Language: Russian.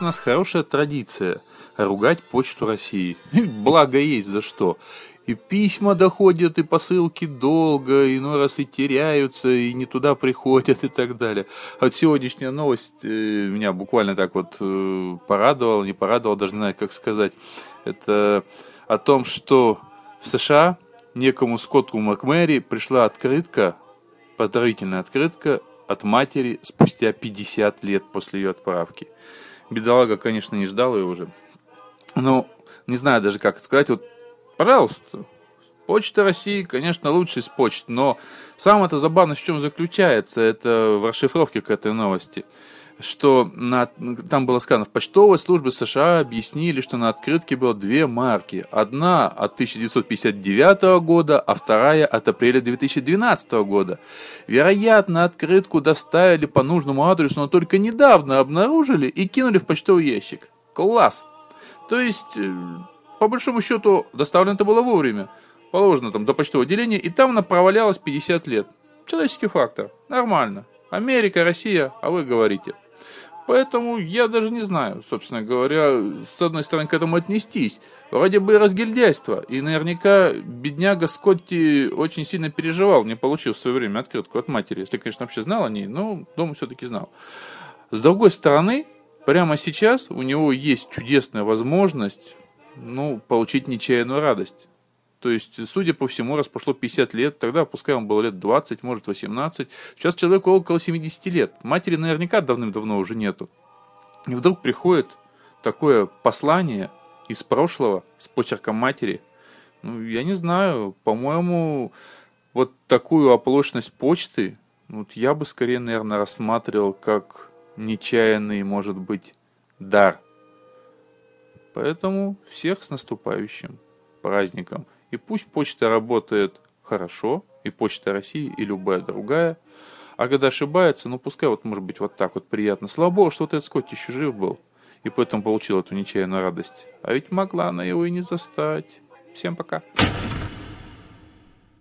у нас хорошая традиция ругать почту России. Благо есть за что. И письма доходят, и посылки долго, и иной раз и теряются, и не туда приходят, и так далее. А вот сегодняшняя новость э, меня буквально так вот э, порадовала, не порадовала, даже не знаю, как сказать. Это о том, что в США некому Скотту Макмэри пришла открытка, поздравительная открытка от матери спустя 50 лет после ее отправки. Бедолага, конечно, не ждал ее уже. Но не знаю даже, как это сказать. Вот, пожалуйста, Почта России, конечно, лучше из почт, но самое-то забавное в чем заключается, это в расшифровке к этой новости что на, там было сказано, в почтовой службе США объяснили, что на открытке было две марки. Одна от 1959 года, а вторая от апреля 2012 года. Вероятно, открытку доставили по нужному адресу, но только недавно обнаружили и кинули в почтовый ящик. Класс! То есть, э, по большому счету, доставлено это было вовремя. Положено там до почтового отделения, и там она провалялась 50 лет. Человеческий фактор. Нормально. Америка, Россия, а вы говорите – Поэтому я даже не знаю, собственно говоря, с одной стороны, к этому отнестись. Вроде бы разгильдяйство. И наверняка бедняга Скотти очень сильно переживал, не получил в свое время открытку от матери. Если, конечно, вообще знал о ней, но дома все-таки знал. С другой стороны, прямо сейчас у него есть чудесная возможность ну, получить нечаянную радость. То есть, судя по всему, раз прошло 50 лет, тогда, пускай он был лет 20, может 18, сейчас человеку около 70 лет. Матери наверняка давным-давно уже нету. И вдруг приходит такое послание из прошлого с почерком матери. Ну, я не знаю, по-моему, вот такую оплошность почты, вот я бы скорее, наверное, рассматривал как нечаянный, может быть, дар. Поэтому всех с наступающим праздником. И пусть почта работает хорошо, и почта России, и любая другая. А когда ошибается, ну пускай вот может быть вот так вот приятно. Слава богу, что вот этот Скотт еще жив был, и поэтому получил эту нечаянную радость. А ведь могла она его и не застать. Всем пока.